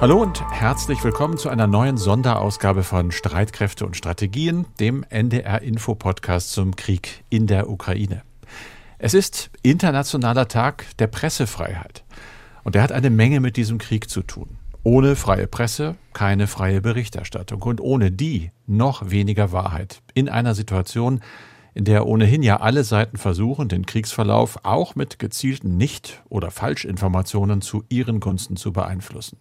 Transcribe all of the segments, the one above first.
Hallo und herzlich willkommen zu einer neuen Sonderausgabe von Streitkräfte und Strategien, dem NDR Info Podcast zum Krieg in der Ukraine. Es ist internationaler Tag der Pressefreiheit und er hat eine Menge mit diesem Krieg zu tun. Ohne freie Presse keine freie Berichterstattung und ohne die noch weniger Wahrheit in einer Situation, in der ohnehin ja alle Seiten versuchen, den Kriegsverlauf auch mit gezielten Nicht- oder Falschinformationen zu ihren Gunsten zu beeinflussen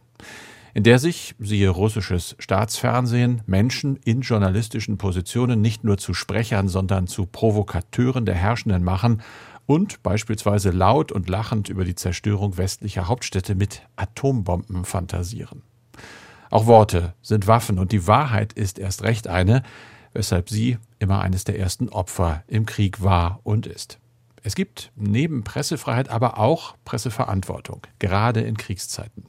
in der sich, siehe russisches Staatsfernsehen, Menschen in journalistischen Positionen nicht nur zu Sprechern, sondern zu Provokateuren der Herrschenden machen und beispielsweise laut und lachend über die Zerstörung westlicher Hauptstädte mit Atombomben fantasieren. Auch Worte sind Waffen und die Wahrheit ist erst recht eine, weshalb sie immer eines der ersten Opfer im Krieg war und ist. Es gibt neben Pressefreiheit aber auch Presseverantwortung, gerade in Kriegszeiten.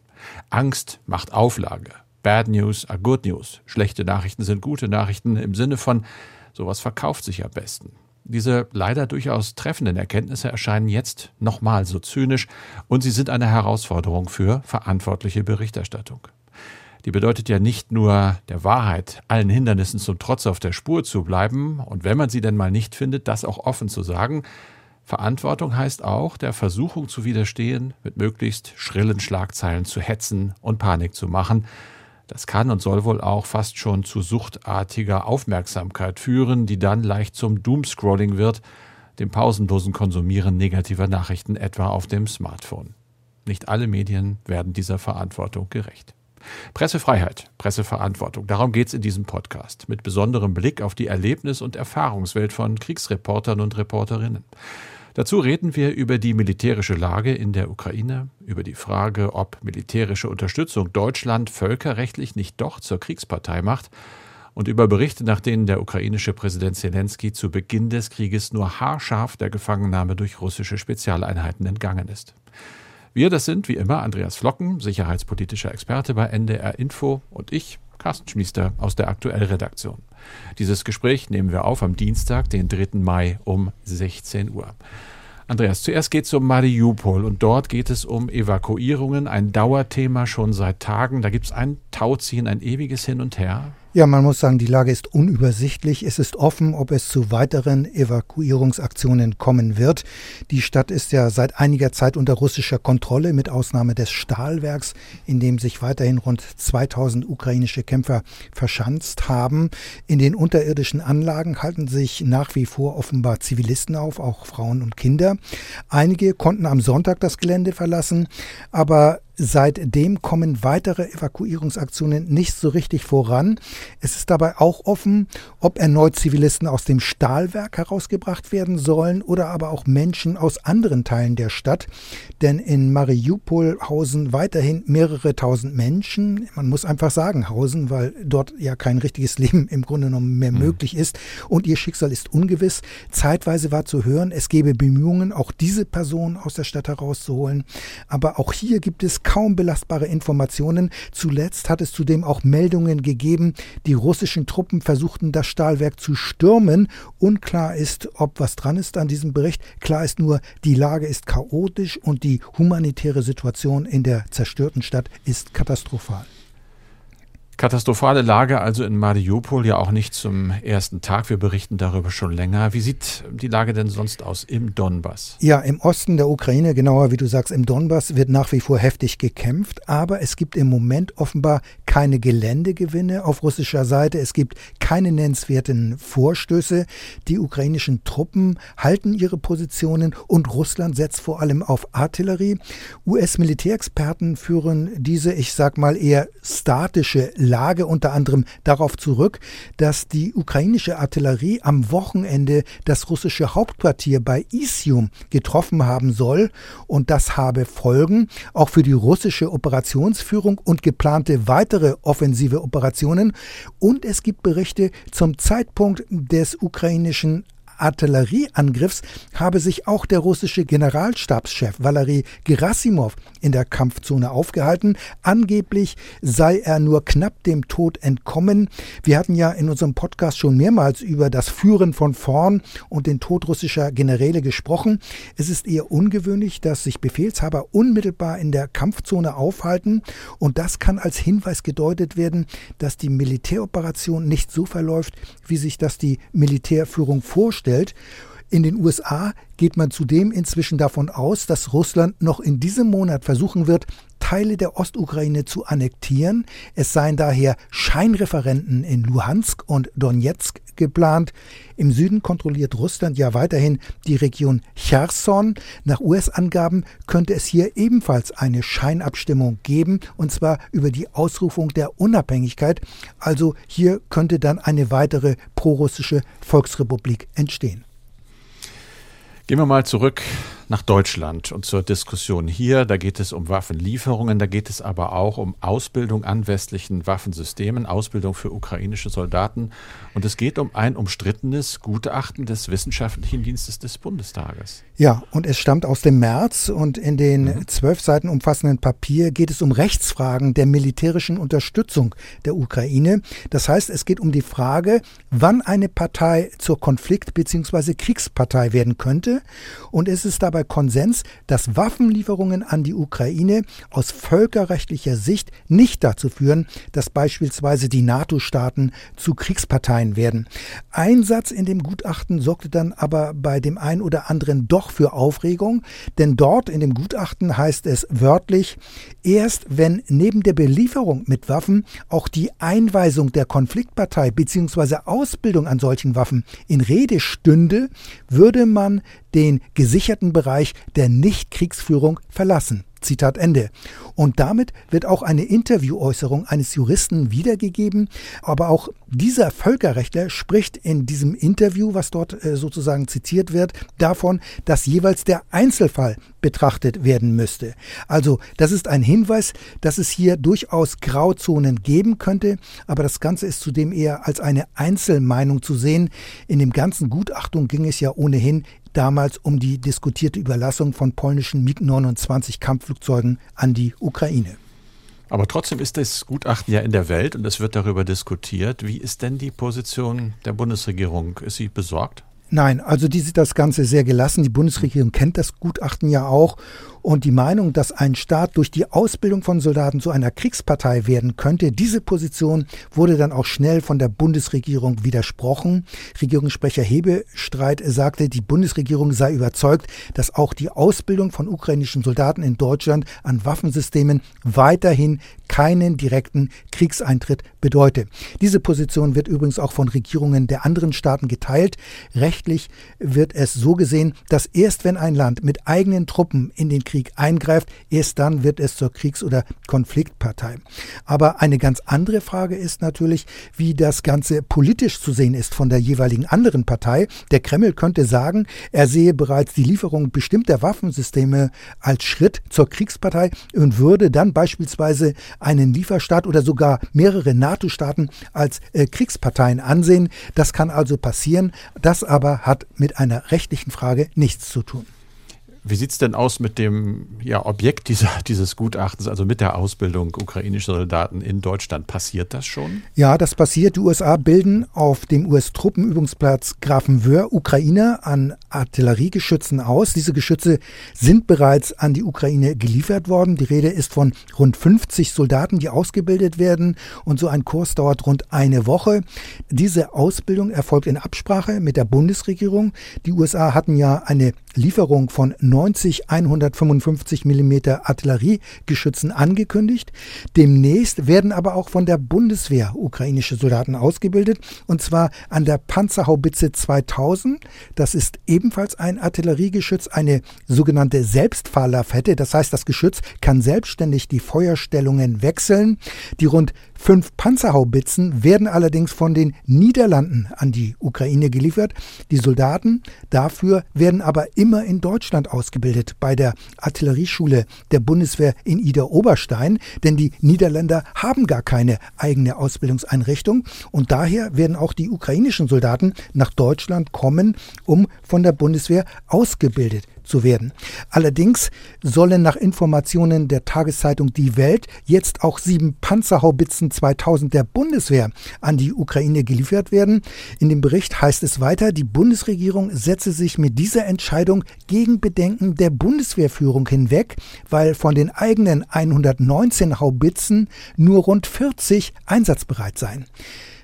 Angst macht Auflage. Bad News are good news. Schlechte Nachrichten sind gute Nachrichten im Sinne von, sowas verkauft sich am besten. Diese leider durchaus treffenden Erkenntnisse erscheinen jetzt nochmal so zynisch und sie sind eine Herausforderung für verantwortliche Berichterstattung. Die bedeutet ja nicht nur der Wahrheit, allen Hindernissen zum Trotz auf der Spur zu bleiben und wenn man sie denn mal nicht findet, das auch offen zu sagen, Verantwortung heißt auch, der Versuchung zu widerstehen, mit möglichst schrillen Schlagzeilen zu hetzen und Panik zu machen. Das kann und soll wohl auch fast schon zu suchtartiger Aufmerksamkeit führen, die dann leicht zum Doomscrolling wird, dem pausenlosen Konsumieren negativer Nachrichten etwa auf dem Smartphone. Nicht alle Medien werden dieser Verantwortung gerecht. Pressefreiheit, Presseverantwortung, darum geht es in diesem Podcast, mit besonderem Blick auf die Erlebnis- und Erfahrungswelt von Kriegsreportern und Reporterinnen. Dazu reden wir über die militärische Lage in der Ukraine, über die Frage, ob militärische Unterstützung Deutschland völkerrechtlich nicht doch zur Kriegspartei macht und über Berichte, nach denen der ukrainische Präsident Zelensky zu Beginn des Krieges nur haarscharf der Gefangennahme durch russische Spezialeinheiten entgangen ist. Wir, das sind wie immer Andreas Flocken, sicherheitspolitischer Experte bei NDR Info und ich, Carsten Schmiester aus der Aktuellredaktion. Dieses Gespräch nehmen wir auf am Dienstag, den 3. Mai um 16 Uhr. Andreas, zuerst geht es um Mariupol und dort geht es um Evakuierungen, ein Dauerthema schon seit Tagen. Da gibt es ein Tauziehen, ein ewiges Hin und Her. Ja, man muss sagen, die Lage ist unübersichtlich. Es ist offen, ob es zu weiteren Evakuierungsaktionen kommen wird. Die Stadt ist ja seit einiger Zeit unter russischer Kontrolle, mit Ausnahme des Stahlwerks, in dem sich weiterhin rund 2000 ukrainische Kämpfer verschanzt haben. In den unterirdischen Anlagen halten sich nach wie vor offenbar Zivilisten auf, auch Frauen und Kinder. Einige konnten am Sonntag das Gelände verlassen, aber Seitdem kommen weitere Evakuierungsaktionen nicht so richtig voran. Es ist dabei auch offen, ob erneut Zivilisten aus dem Stahlwerk herausgebracht werden sollen oder aber auch Menschen aus anderen Teilen der Stadt. Denn in Mariupol hausen weiterhin mehrere tausend Menschen. Man muss einfach sagen, hausen, weil dort ja kein richtiges Leben im Grunde genommen mehr mhm. möglich ist. Und ihr Schicksal ist ungewiss. Zeitweise war zu hören, es gäbe Bemühungen, auch diese Personen aus der Stadt herauszuholen. Aber auch hier gibt es kaum belastbare Informationen. Zuletzt hat es zudem auch Meldungen gegeben, die russischen Truppen versuchten, das Stahlwerk zu stürmen. Unklar ist, ob was dran ist an diesem Bericht. Klar ist nur, die Lage ist chaotisch und die humanitäre Situation in der zerstörten Stadt ist katastrophal. Katastrophale Lage also in Mariupol ja auch nicht zum ersten Tag. Wir berichten darüber schon länger. Wie sieht die Lage denn sonst aus im Donbass? Ja, im Osten der Ukraine, genauer wie du sagst, im Donbass wird nach wie vor heftig gekämpft, aber es gibt im Moment offenbar keine Geländegewinne auf russischer Seite. Es gibt keine nennenswerten Vorstöße. Die ukrainischen Truppen halten ihre Positionen und Russland setzt vor allem auf Artillerie. US-Militärexperten führen diese, ich sag mal, eher statische Lage unter anderem darauf zurück, dass die ukrainische Artillerie am Wochenende das russische Hauptquartier bei Isium getroffen haben soll. Und das habe Folgen auch für die russische Operationsführung und geplante weitere offensive Operationen. Und es gibt Berichte zum Zeitpunkt des ukrainischen Artillerieangriffs habe sich auch der russische Generalstabschef Valery Gerasimov in der Kampfzone aufgehalten. Angeblich sei er nur knapp dem Tod entkommen. Wir hatten ja in unserem Podcast schon mehrmals über das Führen von vorn und den Tod russischer Generäle gesprochen. Es ist eher ungewöhnlich, dass sich Befehlshaber unmittelbar in der Kampfzone aufhalten und das kann als Hinweis gedeutet werden, dass die Militäroperation nicht so verläuft, wie sich das die Militärführung vorstellt. gestellt In den USA geht man zudem inzwischen davon aus, dass Russland noch in diesem Monat versuchen wird, Teile der Ostukraine zu annektieren. Es seien daher Scheinreferenten in Luhansk und Donetsk geplant. Im Süden kontrolliert Russland ja weiterhin die Region Cherson. Nach US-Angaben könnte es hier ebenfalls eine Scheinabstimmung geben, und zwar über die Ausrufung der Unabhängigkeit. Also hier könnte dann eine weitere prorussische Volksrepublik entstehen. Gehen wir mal zurück nach Deutschland und zur Diskussion hier. Da geht es um Waffenlieferungen, da geht es aber auch um Ausbildung an westlichen Waffensystemen, Ausbildung für ukrainische Soldaten. Und es geht um ein umstrittenes Gutachten des Wissenschaftlichen Dienstes des Bundestages. Ja, und es stammt aus dem März und in den mhm. zwölf Seiten umfassenden Papier geht es um Rechtsfragen der militärischen Unterstützung der Ukraine. Das heißt, es geht um die Frage, wann eine Partei zur Konflikt- bzw. Kriegspartei werden könnte. Und es ist dabei dabei Konsens, dass Waffenlieferungen an die Ukraine aus völkerrechtlicher Sicht nicht dazu führen, dass beispielsweise die NATO-Staaten zu Kriegsparteien werden. Ein Satz in dem Gutachten sorgte dann aber bei dem einen oder anderen doch für Aufregung, denn dort in dem Gutachten heißt es wörtlich, erst wenn neben der Belieferung mit Waffen auch die Einweisung der Konfliktpartei bzw. Ausbildung an solchen Waffen in Rede stünde, würde man den gesicherten Bereich der Nichtkriegsführung verlassen. Zitat Ende. Und damit wird auch eine Interviewäußerung eines Juristen wiedergegeben. Aber auch dieser Völkerrechtler spricht in diesem Interview, was dort äh, sozusagen zitiert wird, davon, dass jeweils der Einzelfall betrachtet werden müsste. Also das ist ein Hinweis, dass es hier durchaus Grauzonen geben könnte, aber das Ganze ist zudem eher als eine Einzelmeinung zu sehen. In dem ganzen Gutachtung ging es ja ohnehin damals um die diskutierte Überlassung von polnischen MiG-29 Kampfflugzeugen an die Ukraine. Aber trotzdem ist das Gutachten ja in der Welt und es wird darüber diskutiert. Wie ist denn die Position der Bundesregierung? Ist sie besorgt? Nein, also die sieht das Ganze sehr gelassen. Die Bundesregierung kennt das Gutachten ja auch und die Meinung, dass ein Staat durch die Ausbildung von Soldaten zu einer Kriegspartei werden könnte, diese Position wurde dann auch schnell von der Bundesregierung widersprochen. Regierungssprecher Hebestreit sagte, die Bundesregierung sei überzeugt, dass auch die Ausbildung von ukrainischen Soldaten in Deutschland an Waffensystemen weiterhin keinen direkten Kriegseintritt bedeute. Diese Position wird übrigens auch von Regierungen der anderen Staaten geteilt. Rechtlich wird es so gesehen, dass erst wenn ein Land mit eigenen Truppen in den Krieg eingreift, erst dann wird es zur Kriegs- oder Konfliktpartei. Aber eine ganz andere Frage ist natürlich, wie das Ganze politisch zu sehen ist von der jeweiligen anderen Partei. Der Kreml könnte sagen, er sehe bereits die Lieferung bestimmter Waffensysteme als Schritt zur Kriegspartei und würde dann beispielsweise einen Lieferstaat oder sogar mehrere NATO-Staaten als äh, Kriegsparteien ansehen. Das kann also passieren. Das aber hat mit einer rechtlichen Frage nichts zu tun. Wie sieht es denn aus mit dem ja, Objekt dieser, dieses Gutachtens, also mit der Ausbildung ukrainischer Soldaten in Deutschland? Passiert das schon? Ja, das passiert. Die USA bilden auf dem US-Truppenübungsplatz Grafenwöhr Ukrainer an Artilleriegeschützen aus. Diese Geschütze sind bereits an die Ukraine geliefert worden. Die Rede ist von rund 50 Soldaten, die ausgebildet werden. Und so ein Kurs dauert rund eine Woche. Diese Ausbildung erfolgt in Absprache mit der Bundesregierung. Die USA hatten ja eine Lieferung von 90 155 mm Artilleriegeschützen angekündigt. Demnächst werden aber auch von der Bundeswehr ukrainische Soldaten ausgebildet und zwar an der Panzerhaubitze 2000. Das ist ebenfalls ein Artilleriegeschütz, eine sogenannte Selbstfahrlafette. Das heißt, das Geschütz kann selbstständig die Feuerstellungen wechseln. Die rund Fünf Panzerhaubitzen werden allerdings von den Niederlanden an die Ukraine geliefert. Die Soldaten dafür werden aber immer in Deutschland ausgebildet, bei der Artillerieschule der Bundeswehr in Ida-Oberstein, denn die Niederländer haben gar keine eigene Ausbildungseinrichtung und daher werden auch die ukrainischen Soldaten nach Deutschland kommen, um von der Bundeswehr ausgebildet zu werden. Allerdings sollen nach Informationen der Tageszeitung Die Welt jetzt auch sieben Panzerhaubitzen 2000 der Bundeswehr an die Ukraine geliefert werden. In dem Bericht heißt es weiter, die Bundesregierung setze sich mit dieser Entscheidung gegen Bedenken der Bundeswehrführung hinweg, weil von den eigenen 119 Haubitzen nur rund 40 einsatzbereit seien.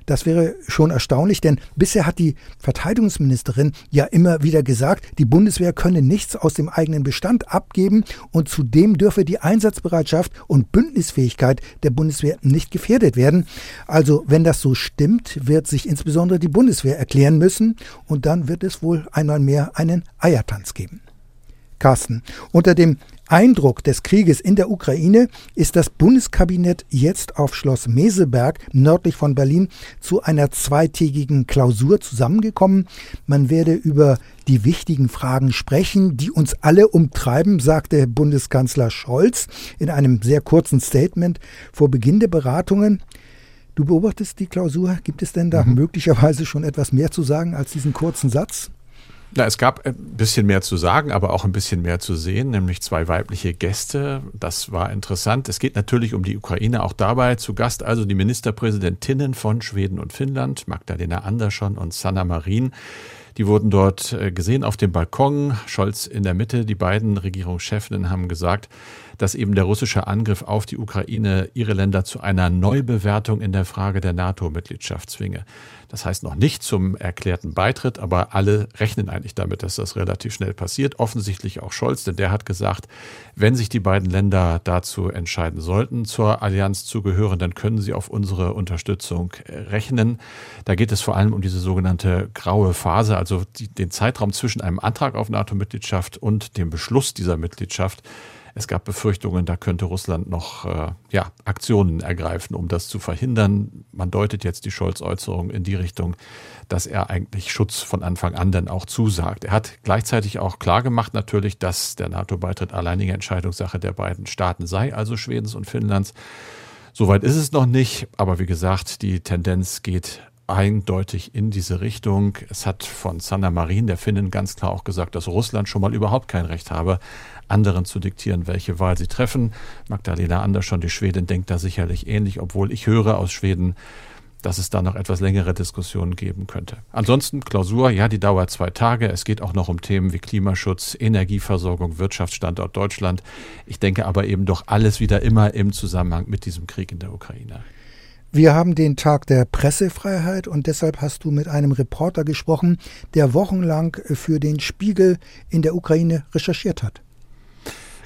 Das wäre schon erstaunlich, denn bisher hat die Verteidigungsministerin ja immer wieder gesagt, die Bundeswehr könne nichts aus dem eigenen Bestand abgeben und zudem dürfe die Einsatzbereitschaft und Bündnisfähigkeit der Bundeswehr nicht gefährdet werden. Also wenn das so stimmt, wird sich insbesondere die Bundeswehr erklären müssen und dann wird es wohl einmal mehr einen Eiertanz geben. Carsten, unter dem Eindruck des Krieges in der Ukraine ist das Bundeskabinett jetzt auf Schloss Meseberg nördlich von Berlin zu einer zweitägigen Klausur zusammengekommen. Man werde über die wichtigen Fragen sprechen, die uns alle umtreiben, sagte Bundeskanzler Scholz in einem sehr kurzen Statement vor Beginn der Beratungen. Du beobachtest die Klausur. Gibt es denn da mhm. möglicherweise schon etwas mehr zu sagen als diesen kurzen Satz? Na, es gab ein bisschen mehr zu sagen, aber auch ein bisschen mehr zu sehen, nämlich zwei weibliche Gäste. Das war interessant. Es geht natürlich um die Ukraine auch dabei. Zu Gast also die Ministerpräsidentinnen von Schweden und Finnland, Magdalena Andersson und Sanna Marin. Die wurden dort äh, gesehen auf dem Balkon, Scholz in der Mitte. Die beiden Regierungschefinnen haben gesagt, dass eben der russische Angriff auf die Ukraine ihre Länder zu einer Neubewertung in der Frage der NATO-Mitgliedschaft zwinge. Das heißt noch nicht zum erklärten Beitritt, aber alle rechnen eigentlich damit, dass das relativ schnell passiert. Offensichtlich auch Scholz, denn der hat gesagt, wenn sich die beiden Länder dazu entscheiden sollten, zur Allianz zu gehören, dann können sie auf unsere Unterstützung rechnen. Da geht es vor allem um diese sogenannte graue Phase, also die, den Zeitraum zwischen einem Antrag auf NATO-Mitgliedschaft und dem Beschluss dieser Mitgliedschaft. Es gab Befürchtungen, da könnte Russland noch äh, ja, Aktionen ergreifen, um das zu verhindern. Man deutet jetzt die Scholz-Äußerung in die Richtung, dass er eigentlich Schutz von Anfang an dann auch zusagt. Er hat gleichzeitig auch klargemacht natürlich, dass der NATO-Beitritt alleinige Entscheidungssache der beiden Staaten sei, also Schwedens und Finnlands. Soweit ist es noch nicht, aber wie gesagt, die Tendenz geht eindeutig in diese Richtung. Es hat von Sanna Marin, der Finnin, ganz klar auch gesagt, dass Russland schon mal überhaupt kein Recht habe, anderen zu diktieren, welche Wahl sie treffen. Magdalena Andersson, die Schwedin, denkt da sicherlich ähnlich, obwohl ich höre aus Schweden, dass es da noch etwas längere Diskussionen geben könnte. Ansonsten Klausur, ja, die dauert zwei Tage. Es geht auch noch um Themen wie Klimaschutz, Energieversorgung, Wirtschaftsstandort Deutschland. Ich denke aber eben doch alles wieder immer im Zusammenhang mit diesem Krieg in der Ukraine. Wir haben den Tag der Pressefreiheit und deshalb hast du mit einem Reporter gesprochen, der wochenlang für den Spiegel in der Ukraine recherchiert hat.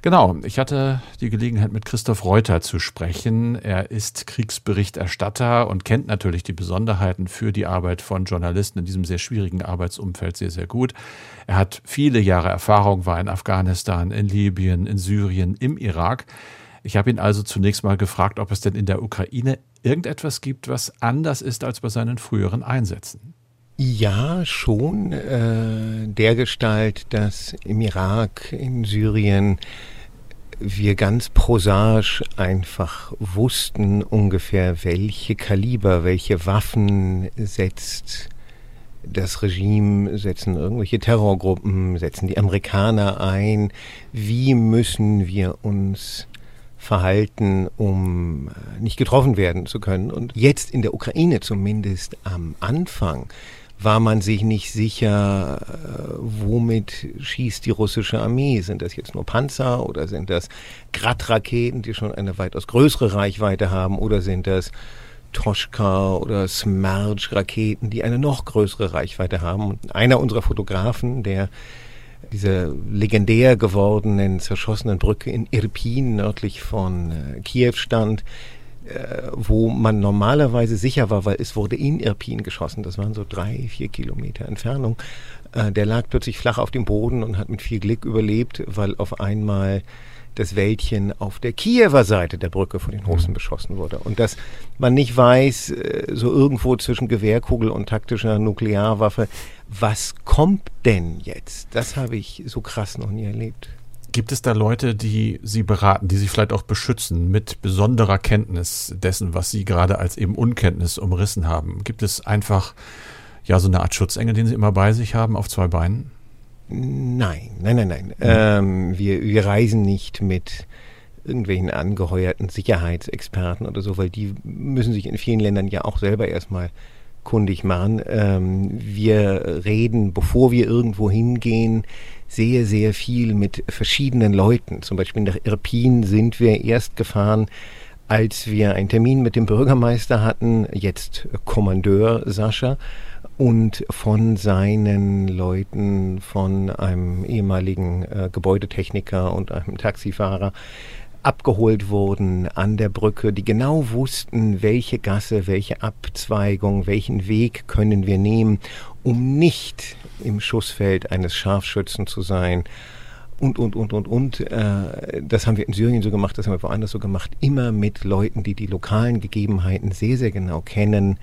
Genau, ich hatte die Gelegenheit, mit Christoph Reuter zu sprechen. Er ist Kriegsberichterstatter und kennt natürlich die Besonderheiten für die Arbeit von Journalisten in diesem sehr schwierigen Arbeitsumfeld sehr, sehr gut. Er hat viele Jahre Erfahrung, war in Afghanistan, in Libyen, in Syrien, im Irak. Ich habe ihn also zunächst mal gefragt, ob es denn in der Ukraine irgendetwas gibt, was anders ist als bei seinen früheren Einsätzen. Ja, schon. Äh, der Gestalt, dass im Irak, in Syrien wir ganz prosaisch einfach wussten ungefähr, welche Kaliber, welche Waffen setzt das Regime, setzen irgendwelche Terrorgruppen, setzen die Amerikaner ein. Wie müssen wir uns verhalten, um äh, nicht getroffen werden zu können. Und jetzt in der Ukraine zumindest am Anfang war man sich nicht sicher, äh, womit schießt die russische Armee. Sind das jetzt nur Panzer oder sind das Grad-Raketen, die schon eine weitaus größere Reichweite haben oder sind das Toschka oder Smerge-Raketen, die eine noch größere Reichweite haben. Und einer unserer Fotografen, der dieser legendär gewordenen zerschossenen Brücke in Irpin nördlich von äh, Kiew stand, äh, wo man normalerweise sicher war, weil es wurde in Irpin geschossen. Das waren so drei, vier Kilometer Entfernung. Äh, der lag plötzlich flach auf dem Boden und hat mit viel Glück überlebt, weil auf einmal das Wäldchen auf der Kiewer Seite der Brücke von den Russen mhm. beschossen wurde. Und dass man nicht weiß, äh, so irgendwo zwischen Gewehrkugel und taktischer Nuklearwaffe, was kommt denn jetzt? Das habe ich so krass noch nie erlebt. Gibt es da Leute, die Sie beraten, die Sie vielleicht auch beschützen mit besonderer Kenntnis dessen, was Sie gerade als eben Unkenntnis umrissen haben? Gibt es einfach ja so eine Art Schutzengel, den Sie immer bei sich haben auf zwei Beinen? Nein, nein, nein, nein. Mhm. Ähm, wir, wir reisen nicht mit irgendwelchen angeheuerten Sicherheitsexperten oder so, weil die müssen sich in vielen Ländern ja auch selber erstmal kundig machen. Ähm, wir reden, bevor wir irgendwo hingehen, sehr, sehr viel mit verschiedenen Leuten. Zum Beispiel nach Irpin sind wir erst gefahren, als wir einen Termin mit dem Bürgermeister hatten, jetzt Kommandeur Sascha, und von seinen Leuten, von einem ehemaligen äh, Gebäudetechniker und einem Taxifahrer abgeholt wurden an der Brücke, die genau wussten, welche Gasse, welche Abzweigung, welchen Weg können wir nehmen, um nicht im Schussfeld eines Scharfschützen zu sein. Und, und, und, und, und. Äh, das haben wir in Syrien so gemacht, das haben wir woanders so gemacht. Immer mit Leuten, die die lokalen Gegebenheiten sehr, sehr genau kennen,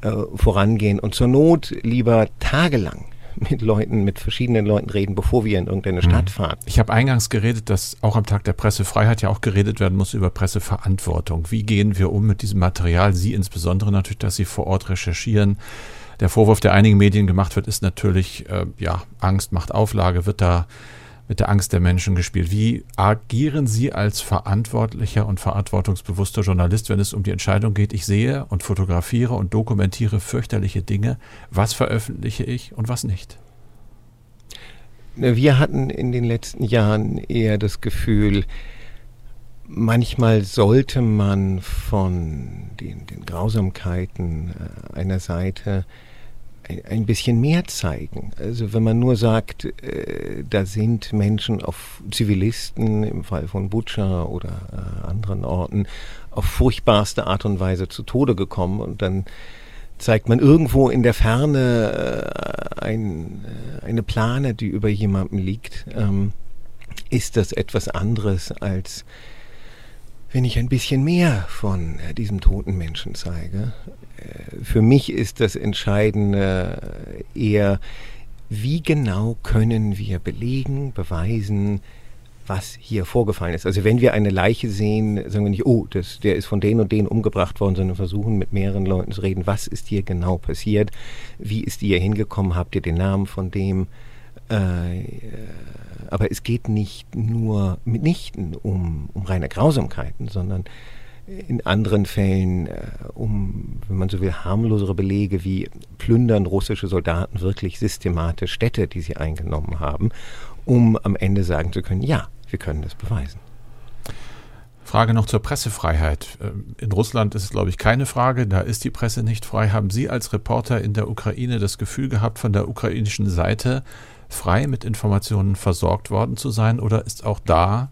äh, vorangehen und zur Not lieber tagelang mit Leuten, mit verschiedenen Leuten reden, bevor wir in irgendeine Stadt mhm. fahren. Ich habe eingangs geredet, dass auch am Tag der Pressefreiheit ja auch geredet werden muss über Presseverantwortung. Wie gehen wir um mit diesem Material? Sie insbesondere natürlich, dass Sie vor Ort recherchieren. Der Vorwurf, der einigen Medien gemacht wird, ist natürlich, äh, ja, Angst macht Auflage, wird da mit der Angst der Menschen gespielt. Wie agieren Sie als verantwortlicher und verantwortungsbewusster Journalist, wenn es um die Entscheidung geht, ich sehe und fotografiere und dokumentiere fürchterliche Dinge, was veröffentliche ich und was nicht? Wir hatten in den letzten Jahren eher das Gefühl, manchmal sollte man von den, den Grausamkeiten äh, einer Seite ein bisschen mehr zeigen. Also wenn man nur sagt, äh, da sind Menschen auf Zivilisten, im Fall von Butcher oder äh, anderen Orten, auf furchtbarste Art und Weise zu Tode gekommen und dann zeigt man irgendwo in der Ferne äh, ein, äh, eine Plane, die über jemandem liegt, ähm, ist das etwas anderes als wenn ich ein bisschen mehr von äh, diesem toten Menschen zeige. Äh, für mich ist das Entscheidende eher, wie genau können wir belegen, beweisen, was hier vorgefallen ist. Also wenn wir eine Leiche sehen, sagen wir nicht, oh, das, der ist von denen und denen umgebracht worden, sondern versuchen mit mehreren Leuten zu reden, was ist hier genau passiert, wie ist hier hingekommen, habt ihr den Namen von dem, äh, aber es geht nicht nur mitnichten um, um reine Grausamkeiten, sondern in anderen Fällen äh, um, wenn man so will, harmlosere Belege wie plündern russische Soldaten wirklich systematisch Städte, die sie eingenommen haben, um am Ende sagen zu können, ja, wir können das beweisen. Frage noch zur Pressefreiheit. Ähm, in Russland ist es, glaube ich, keine Frage. Da ist die Presse nicht frei. Haben Sie als Reporter in der Ukraine das Gefühl gehabt, von der ukrainischen Seite frei mit Informationen versorgt worden zu sein? Oder ist auch da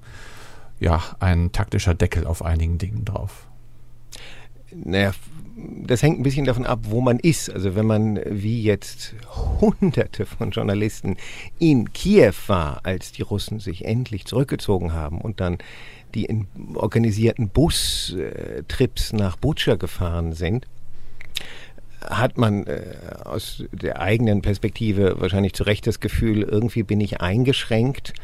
ja ein taktischer Deckel auf einigen Dingen drauf? Naja, das hängt ein bisschen davon ab, wo man ist. Also wenn man wie jetzt hunderte von Journalisten in Kiew war, als die Russen sich endlich zurückgezogen haben und dann die in organisierten Bustrips nach Butscha gefahren sind, hat man äh, aus der eigenen Perspektive wahrscheinlich zu Recht das Gefühl, irgendwie bin ich eingeschränkt,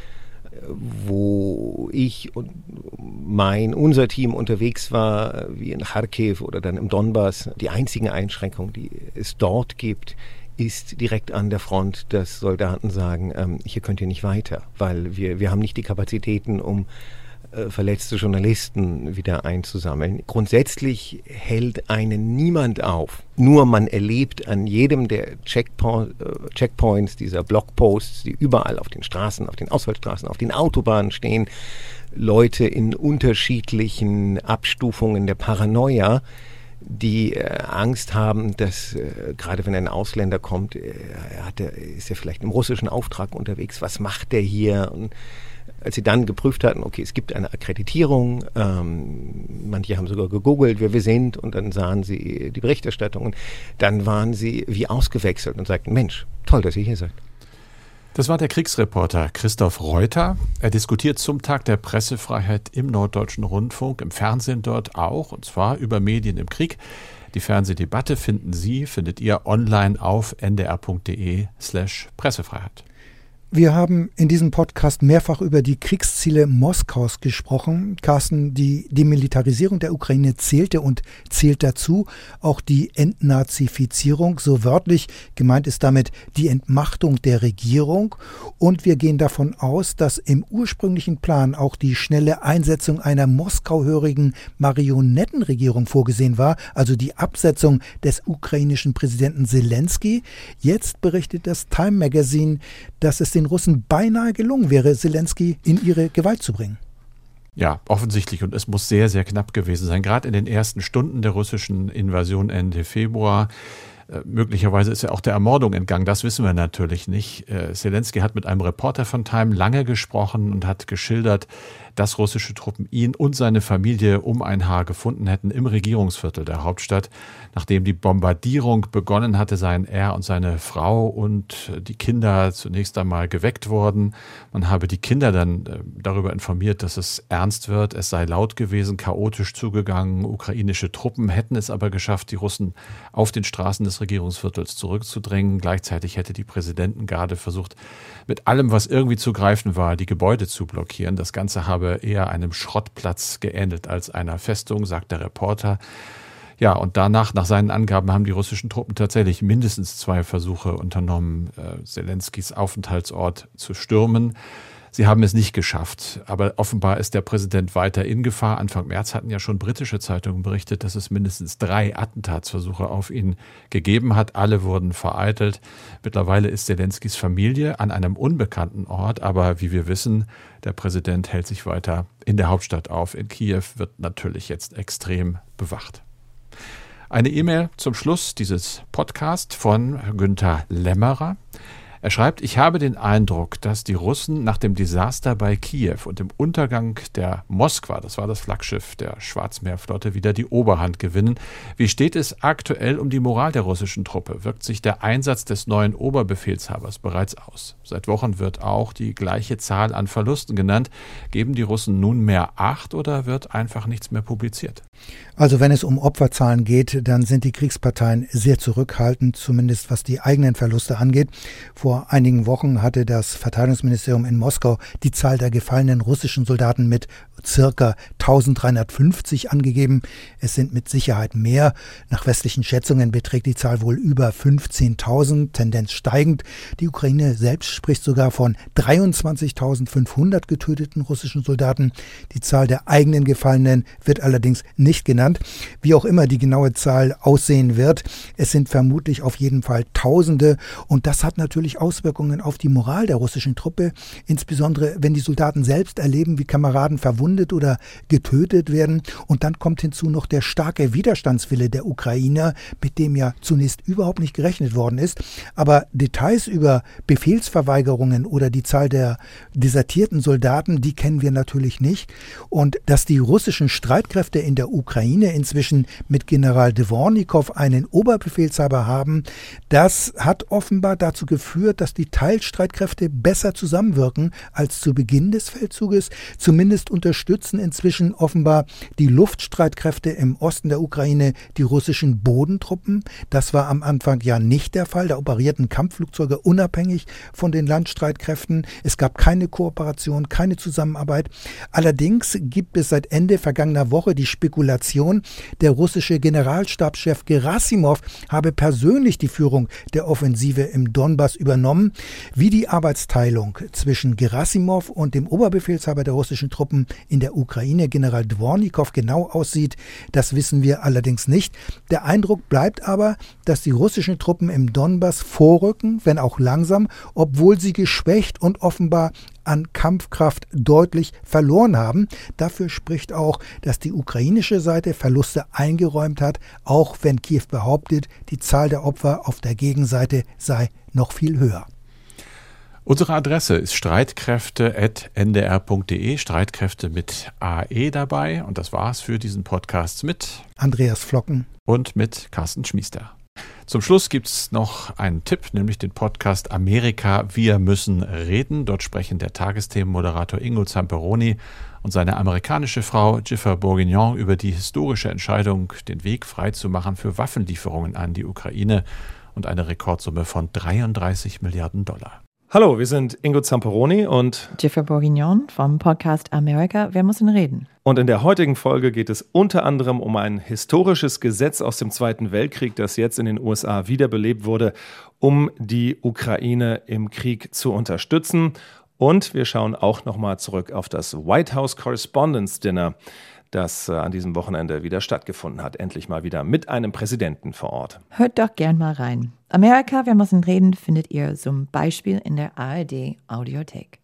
wo ich und mein, unser Team unterwegs war, wie in Kharkiv oder dann im Donbass. Die einzigen Einschränkungen, die es dort gibt, ist direkt an der Front, dass Soldaten sagen, ähm, hier könnt ihr nicht weiter, weil wir, wir haben nicht die Kapazitäten, um äh, verletzte Journalisten wieder einzusammeln. Grundsätzlich hält einen niemand auf. Nur man erlebt an jedem der Checkpo äh, Checkpoints, dieser Blockposts, die überall auf den Straßen, auf den Ausfallstraßen, auf den Autobahnen stehen, Leute in unterschiedlichen Abstufungen der Paranoia, die äh, Angst haben, dass äh, gerade wenn ein Ausländer kommt, äh, hat er, ist er vielleicht im russischen Auftrag unterwegs, was macht der hier? Und als sie dann geprüft hatten, okay, es gibt eine Akkreditierung, ähm, manche haben sogar gegoogelt, wer wir sind, und dann sahen sie die Berichterstattung, und dann waren sie wie ausgewechselt und sagten, Mensch, toll, dass ihr hier seid. Das war der Kriegsreporter Christoph Reuter. Er diskutiert zum Tag der Pressefreiheit im Norddeutschen Rundfunk, im Fernsehen dort auch, und zwar über Medien im Krieg. Die Fernsehdebatte finden Sie, findet ihr online auf ndr.de slash Pressefreiheit. Wir haben in diesem Podcast mehrfach über die Kriegsziele Moskaus gesprochen. Carsten, die Demilitarisierung der Ukraine zählte und zählt dazu auch die Entnazifizierung. So wörtlich gemeint ist damit die Entmachtung der Regierung. Und wir gehen davon aus, dass im ursprünglichen Plan auch die schnelle Einsetzung einer moskauhörigen Marionettenregierung vorgesehen war, also die Absetzung des ukrainischen Präsidenten Zelensky. Jetzt berichtet das Time Magazine, dass es den den Russen beinahe gelungen wäre, Zelensky in ihre Gewalt zu bringen. Ja, offensichtlich. Und es muss sehr, sehr knapp gewesen sein. Gerade in den ersten Stunden der russischen Invasion Ende Februar äh, möglicherweise ist er auch der Ermordung entgangen, das wissen wir natürlich nicht. Äh, Zelensky hat mit einem Reporter von Time lange gesprochen und hat geschildert, dass russische Truppen ihn und seine Familie um ein Haar gefunden hätten im Regierungsviertel der Hauptstadt. Nachdem die Bombardierung begonnen hatte, seien er und seine Frau und die Kinder zunächst einmal geweckt worden. Man habe die Kinder dann äh, darüber informiert, dass es ernst wird. Es sei laut gewesen, chaotisch zugegangen. Ukrainische Truppen hätten es aber geschafft, die Russen auf den Straßen des Regierungsviertels zurückzudrängen. Gleichzeitig hätte die Präsidentengarde versucht, mit allem, was irgendwie zu greifen war, die Gebäude zu blockieren. Das Ganze habe eher einem Schrottplatz geähnelt als einer Festung, sagt der Reporter. Ja, und danach, nach seinen Angaben, haben die russischen Truppen tatsächlich mindestens zwei Versuche unternommen, äh, Zelenskys Aufenthaltsort zu stürmen. Sie haben es nicht geschafft. Aber offenbar ist der Präsident weiter in Gefahr. Anfang März hatten ja schon britische Zeitungen berichtet, dass es mindestens drei Attentatsversuche auf ihn gegeben hat. Alle wurden vereitelt. Mittlerweile ist Zelenskys Familie an einem unbekannten Ort. Aber wie wir wissen, der Präsident hält sich weiter in der Hauptstadt auf. In Kiew wird natürlich jetzt extrem bewacht. Eine E-Mail zum Schluss dieses Podcasts von Günther Lämmerer. Er schreibt, ich habe den Eindruck, dass die Russen nach dem Desaster bei Kiew und dem Untergang der Moskwa, das war das Flaggschiff der Schwarzmeerflotte, wieder die Oberhand gewinnen. Wie steht es aktuell um die Moral der russischen Truppe? Wirkt sich der Einsatz des neuen Oberbefehlshabers bereits aus? Seit Wochen wird auch die gleiche Zahl an Verlusten genannt. Geben die Russen nunmehr Acht oder wird einfach nichts mehr publiziert? Also wenn es um Opferzahlen geht, dann sind die Kriegsparteien sehr zurückhaltend, zumindest was die eigenen Verluste angeht. Vor einigen Wochen hatte das Verteidigungsministerium in Moskau die Zahl der gefallenen russischen Soldaten mit circa 1350 angegeben. Es sind mit Sicherheit mehr. Nach westlichen Schätzungen beträgt die Zahl wohl über 15.000, Tendenz steigend. Die Ukraine selbst spricht sogar von 23.500 getöteten russischen Soldaten. Die Zahl der eigenen Gefallenen wird allerdings nicht genannt. Wie auch immer die genaue Zahl aussehen wird, es sind vermutlich auf jeden Fall Tausende und das hat natürlich Auswirkungen auf die Moral der russischen Truppe, insbesondere wenn die Soldaten selbst erleben, wie Kameraden verwundet oder getötet werden. Und dann kommt hinzu noch der starke Widerstandswille der Ukrainer, mit dem ja zunächst überhaupt nicht gerechnet worden ist. Aber Details über Befehlsverweigerungen oder die Zahl der desertierten Soldaten, die kennen wir natürlich nicht. Und dass die russischen Streitkräfte in der Ukraine inzwischen mit General Dvornikow einen Oberbefehlshaber haben, das hat offenbar dazu geführt, dass die Teilstreitkräfte besser zusammenwirken als zu Beginn des Feldzuges, zumindest unter unterstützen inzwischen offenbar die Luftstreitkräfte im Osten der Ukraine die russischen Bodentruppen. Das war am Anfang ja nicht der Fall. Da operierten Kampfflugzeuge unabhängig von den Landstreitkräften. Es gab keine Kooperation, keine Zusammenarbeit. Allerdings gibt es seit Ende vergangener Woche die Spekulation, der russische Generalstabschef Gerasimov habe persönlich die Führung der Offensive im Donbass übernommen. Wie die Arbeitsteilung zwischen Gerasimov und dem Oberbefehlshaber der russischen Truppen in der Ukraine General Dvornikow genau aussieht, das wissen wir allerdings nicht. Der Eindruck bleibt aber, dass die russischen Truppen im Donbass vorrücken, wenn auch langsam, obwohl sie geschwächt und offenbar an Kampfkraft deutlich verloren haben. Dafür spricht auch, dass die ukrainische Seite Verluste eingeräumt hat, auch wenn Kiew behauptet, die Zahl der Opfer auf der Gegenseite sei noch viel höher. Unsere Adresse ist streitkräfte.ndr.de, Streitkräfte mit AE dabei. Und das war's für diesen Podcast mit Andreas Flocken und mit Carsten Schmiester. Zum Schluss gibt es noch einen Tipp, nämlich den Podcast Amerika, wir müssen reden. Dort sprechen der Tagesthemenmoderator Ingo Zamperoni und seine amerikanische Frau Jiffer Bourguignon über die historische Entscheidung, den Weg freizumachen für Waffenlieferungen an die Ukraine und eine Rekordsumme von 33 Milliarden Dollar. Hallo, wir sind Ingo Zamperoni und Jiffer Bourguignon vom Podcast Amerika, wir müssen reden. Und in der heutigen Folge geht es unter anderem um ein historisches Gesetz aus dem Zweiten Weltkrieg, das jetzt in den USA wiederbelebt wurde, um die Ukraine im Krieg zu unterstützen. Und wir schauen auch nochmal zurück auf das White House Correspondence Dinner, das äh, an diesem Wochenende wieder stattgefunden hat. Endlich mal wieder mit einem Präsidenten vor Ort. Hört doch gern mal rein. Amerika, wir müssen reden, findet ihr zum Beispiel in der ARD Audiothek.